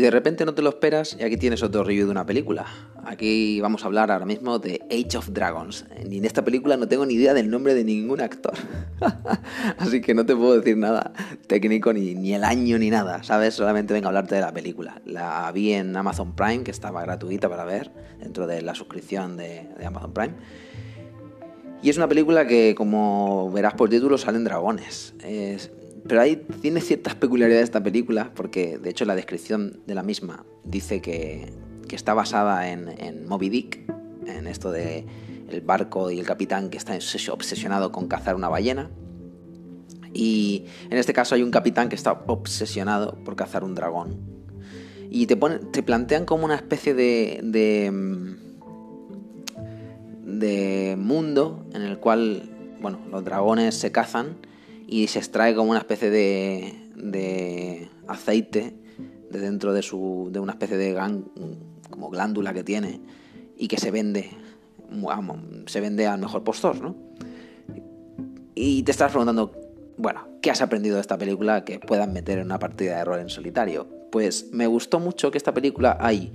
Y de repente no te lo esperas y aquí tienes otro review de una película. Aquí vamos a hablar ahora mismo de Age of Dragons. Y en esta película no tengo ni idea del nombre de ningún actor. Así que no te puedo decir nada técnico, ni, ni el año, ni nada, ¿sabes? Solamente vengo a hablarte de la película. La vi en Amazon Prime, que estaba gratuita para ver, dentro de la suscripción de, Amazon Prime. Y es una película que, como verás por título, salen dragones. Es, pero ahí tiene ciertas peculiaridades esta película, porque de hecho la descripción de la misma dice que, que está basada en, en, Moby Dick, en esto de el barco y el capitán que está obsesionado con cazar una ballena. Y en este caso hay un capitán que está obsesionado por cazar un dragón. Y te, te plantean como una especie de, de, de mundo en el cual, bueno, los dragones se cazan y se extrae como una especie de, de aceite de dentro de, su, de una especie de gan, como glándula que tiene y que se vende se vende al mejor postor, ¿no? Y te estás preguntando, bueno, ¿qué has aprendido de esta película que puedas meter en una partida de rol en solitario? Pues me gustó mucho que esta película hay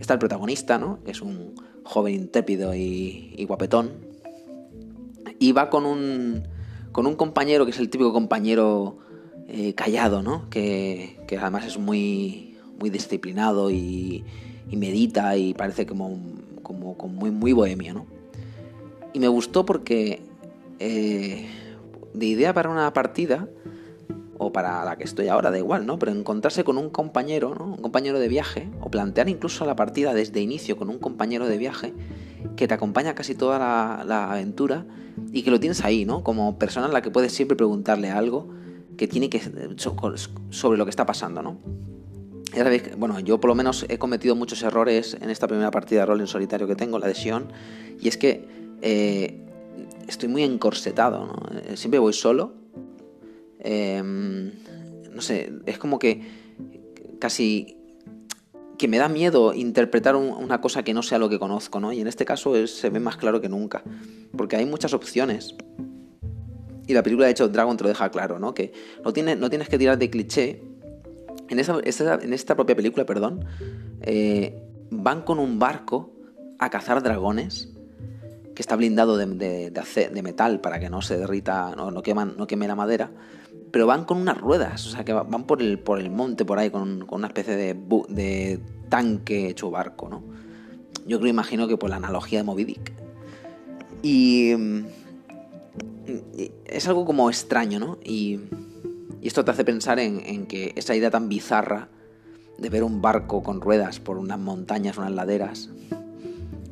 está el protagonista, ¿no? Que es un joven intrépido y, y guapetón y va con un con un compañero que es el típico compañero eh, callado, ¿no? Que, que, además es muy, muy disciplinado y, medita y parece como, como, como, muy, muy bohemio, ¿no? Y me gustó porque eh, de idea para una partida, o para la que estoy ahora, da igual, ¿no? Pero encontrarse con un compañero, ¿no? Un compañero de viaje, o plantear incluso la partida desde inicio con un compañero de viaje que te acompaña casi toda la, aventura y que lo tienes ahí, ¿no? Como persona en la que puedes siempre preguntarle algo que tiene que sobre lo que está pasando, ¿no? Ya sabéis, bueno, yo por lo menos he cometido muchos errores en esta primera partida de rol en solitario que tengo, la de Sion, y es que eh, estoy muy encorsetado, ¿no? Eh, siempre voy solo. Eh, no sé, es como que casi que me da miedo interpretar un, una cosa que no sea lo que conozco, ¿no? Y en este caso es, se ve más claro que nunca, porque hay muchas opciones. Y la película de hecho Dragon te lo deja claro, ¿no? Que no, tiene, tienes que tirar de cliché. En, esta propia película, perdón, eh, van con un barco a cazar dragones que está blindado de, metal para que no se derrita, no, no, no queme la madera, pero van con unas ruedas, o sea, que van por el, por el monte por ahí con, una especie de, tanque hecho barco, ¿no? Yo creo, imagino que por la analogía de Moby. Y, y es algo como extraño, ¿no? Y, y esto te hace pensar en, en, que esa idea tan bizarra de ver un barco con ruedas por unas montañas, unas laderas,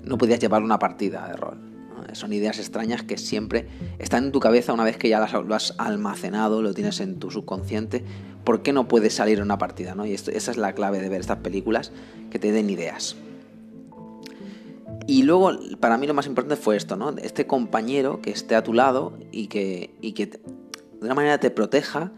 no podías llevar una partida de rol son ideas extrañas que siempre están en tu cabeza una vez que ya las, lo has almacenado, lo tienes en tu subconsciente. ¿Por qué no puedes salir en una partida? ¿no? Y esa es la clave de ver estas películas, que te den ideas. Y luego, para mí lo más importante fue esto, ¿no? Este compañero que esté a tu lado y que, y que de una manera te proteja,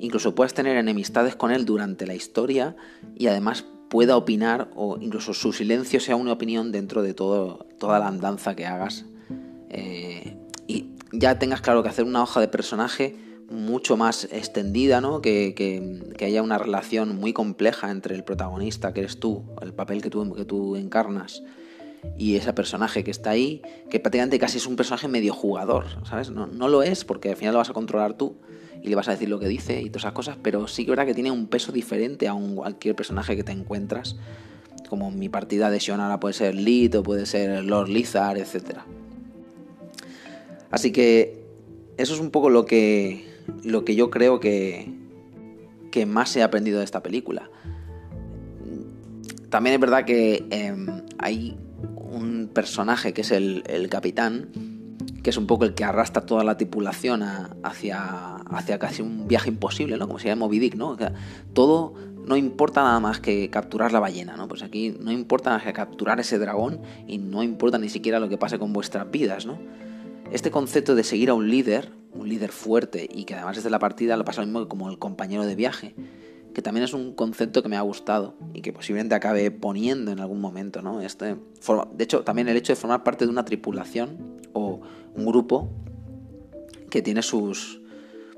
incluso puedas tener enemistades con él durante la historia y además pueda opinar o incluso su silencio sea una opinión dentro de todo, toda la andanza que hagas eh, y ya tengas claro que hacer una hoja de personaje mucho más extendida, ¿no? Que, que, haya una relación muy compleja entre el protagonista, que eres tú, el papel que tú, que tú encarnas, y ese personaje que está ahí, que prácticamente casi es un personaje medio jugador, ¿sabes? No, no lo es, porque al final lo vas a controlar tú y le vas a decir lo que dice y todas esas cosas, pero sí que es verdad que tiene un peso diferente a un, cualquier personaje que te encuentras, como mi partida de Shionara puede ser Lead o puede ser Lord Lizard, etcétera. Así que eso es un poco lo que, lo que yo creo que, que más he aprendido de esta película. También es verdad que eh, hay un personaje que es el, el, capitán, que es un poco el que arrastra toda la tripulación hacia, hacia casi un viaje imposible, ¿no? Como se llama ¿no? Todo no importa nada más que capturar la ballena, ¿no? Pues aquí no importa más que capturar ese dragón y no importa ni siquiera lo que pase con vuestras vidas, ¿no? Este concepto de seguir a un líder, un líder fuerte y que además desde la partida lo pasa lo mismo que como el compañero de viaje, que también es un concepto que me ha gustado y que posiblemente acabe poniendo en algún momento, ¿no? Este, de hecho, también el hecho de formar parte de una tripulación o un grupo que tiene sus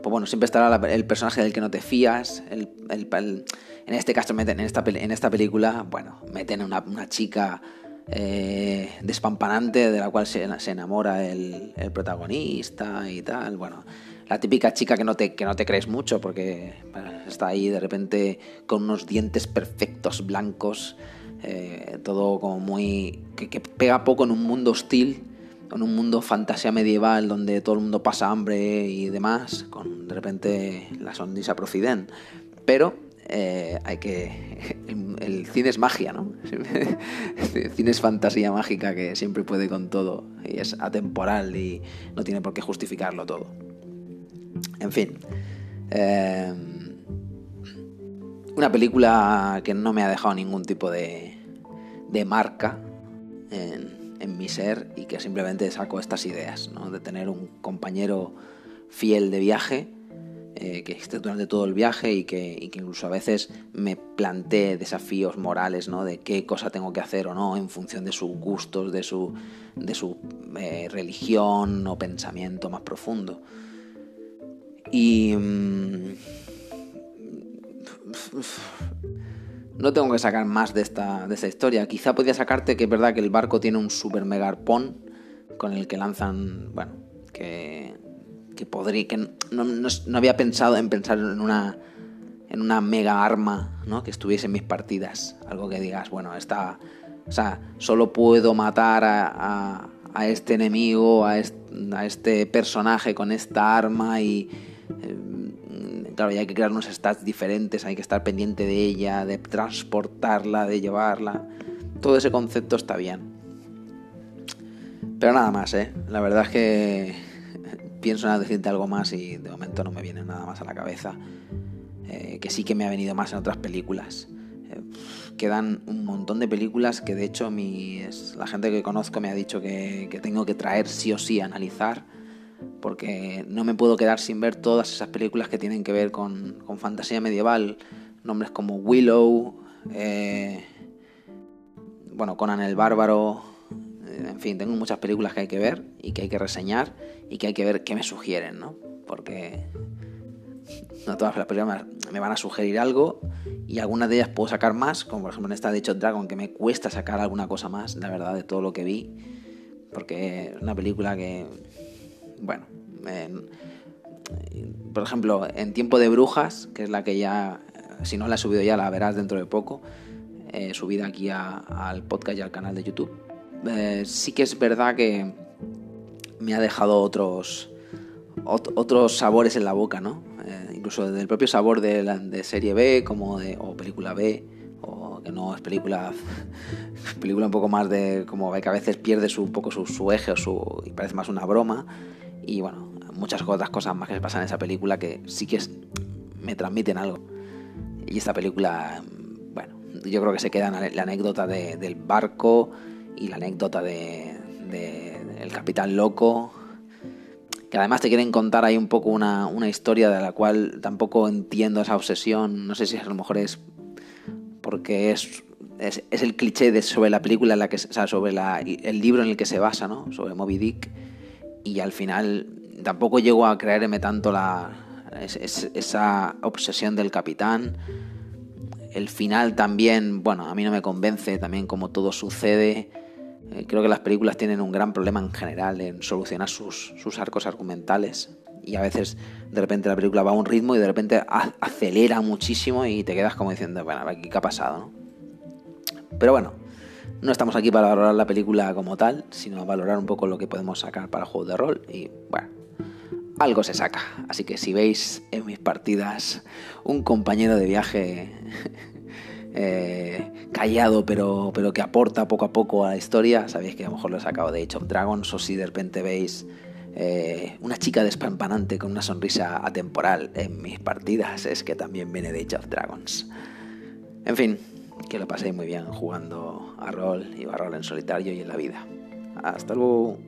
pues bueno, siempre estará el personaje del que no te fías. El, en este caso, en esta, en esta película, bueno, meten una, una chica eh, despampanante de la cual se, enamora el, protagonista y tal. Bueno, la típica chica que no te, que no te crees mucho porque está ahí de repente con unos dientes perfectos, blancos, eh, todo como muy... Que, pega poco en un mundo hostil en un mundo fantasía medieval donde todo el mundo pasa hambre y demás, con de repente la sonrisa profiden. Pero eh, hay que. El, cine es magia, ¿no? El cine es fantasía mágica que siempre puede con todo y es atemporal y no tiene por qué justificarlo todo. En fin. Eh, una película que no me ha dejado ningún tipo de, de marca en, en mi ser y que simplemente saco estas ideas, ¿no? de tener un compañero fiel de viaje, eh, que esté durante todo el viaje y que, incluso a veces me plantee desafíos morales, ¿no? de qué cosa tengo que hacer o no en función de sus gustos, de su, de su eh, religión o pensamiento más profundo. Y... Mm, no tengo que sacar más de esta, de esta historia. Quizá podría sacarte que es verdad que el barco tiene un super mega arpón con el que lanzan, bueno, que, que podría, que no, había pensado en pensar en una, en una mega arma, ¿no? Que estuviese en mis partidas. Algo que digas, bueno, está, o sea, solo puedo matar a, a, este enemigo, a este, a este, personaje con esta arma y... Eh, claro, ya hay que crear unos stats diferentes, hay que estar pendiente de ella, de transportarla, de llevarla. Todo ese concepto está bien. Pero nada más, ¿eh? La verdad es que pienso en decirte algo más y de momento no me viene nada más a la cabeza. Eh, que sí que me ha venido más en otras películas. Eh, quedan un montón de películas que de hecho mi, la gente que conozco me ha dicho que, tengo que traer sí o sí a analizar porque no me puedo quedar sin ver todas esas películas que tienen que ver con, fantasía medieval, nombres como Willow, eh, bueno, Conan el Bárbaro, en fin, tengo muchas películas que hay que ver y que hay que reseñar y que hay que ver qué me sugieren, ¿no? Porque no todas las películas me van a sugerir algo y algunas de ellas puedo sacar más, como por ejemplo en esta de Shot Dragon, que me cuesta sacar alguna cosa más, la verdad, de todo lo que vi, porque es una película que bueno, por ejemplo, en Tiempo de Brujas, que es la que ya, si no la he subido ya, la verás dentro de poco, eh, subida aquí al podcast y al canal de YouTube. Eh, sí que es verdad que me ha dejado otros, otros sabores en la boca, ¿no? Eh, incluso del propio sabor de, la, de serie B como de, o película B, o que no es película, película un poco más de como que a veces pierde su, un poco su, eje o su, y parece más una broma y bueno, muchas otras cosas más que se pasan en esa película que sí que me transmiten algo. Y esta película, bueno, yo creo que se queda la anécdota del barco y la anécdota de, el capitán loco, que además te quieren contar ahí un poco una, historia de la cual tampoco entiendo esa obsesión, no sé si a lo mejor es porque es, es, el cliché de, sobre la película en la que, o sea, sobre el libro en el que se basa, ¿no? Sobre Moby Dick y al final tampoco llego a creerme tanto la, esa obsesión del capitán. El final también, bueno, a mí no me convence también como todo sucede. Eh, creo que las películas tienen un gran problema en general en solucionar sus, sus arcos argumentales. Y a veces de repente la película va a un ritmo y de repente acelera muchísimo y te quedas como diciendo, bueno, aquí qué ha pasado, ¿no? Pero bueno, no estamos aquí para valorar la película como tal, sino valorar un poco lo que podemos sacar para juegos de rol. Y bueno, algo se saca. Así que si veis en mis partidas un compañero de viaje eh, callado, pero, pero que aporta poco a poco a la historia, sabéis que a lo mejor lo he sacado de Age of Dragons. O si de repente veis eh, una chica despampanante con una sonrisa atemporal en mis partidas, es que también viene de Age of Dragons. En fin, que lo paséis muy bien jugando a rol y a rol en solitario y en la vida. Hasta luego.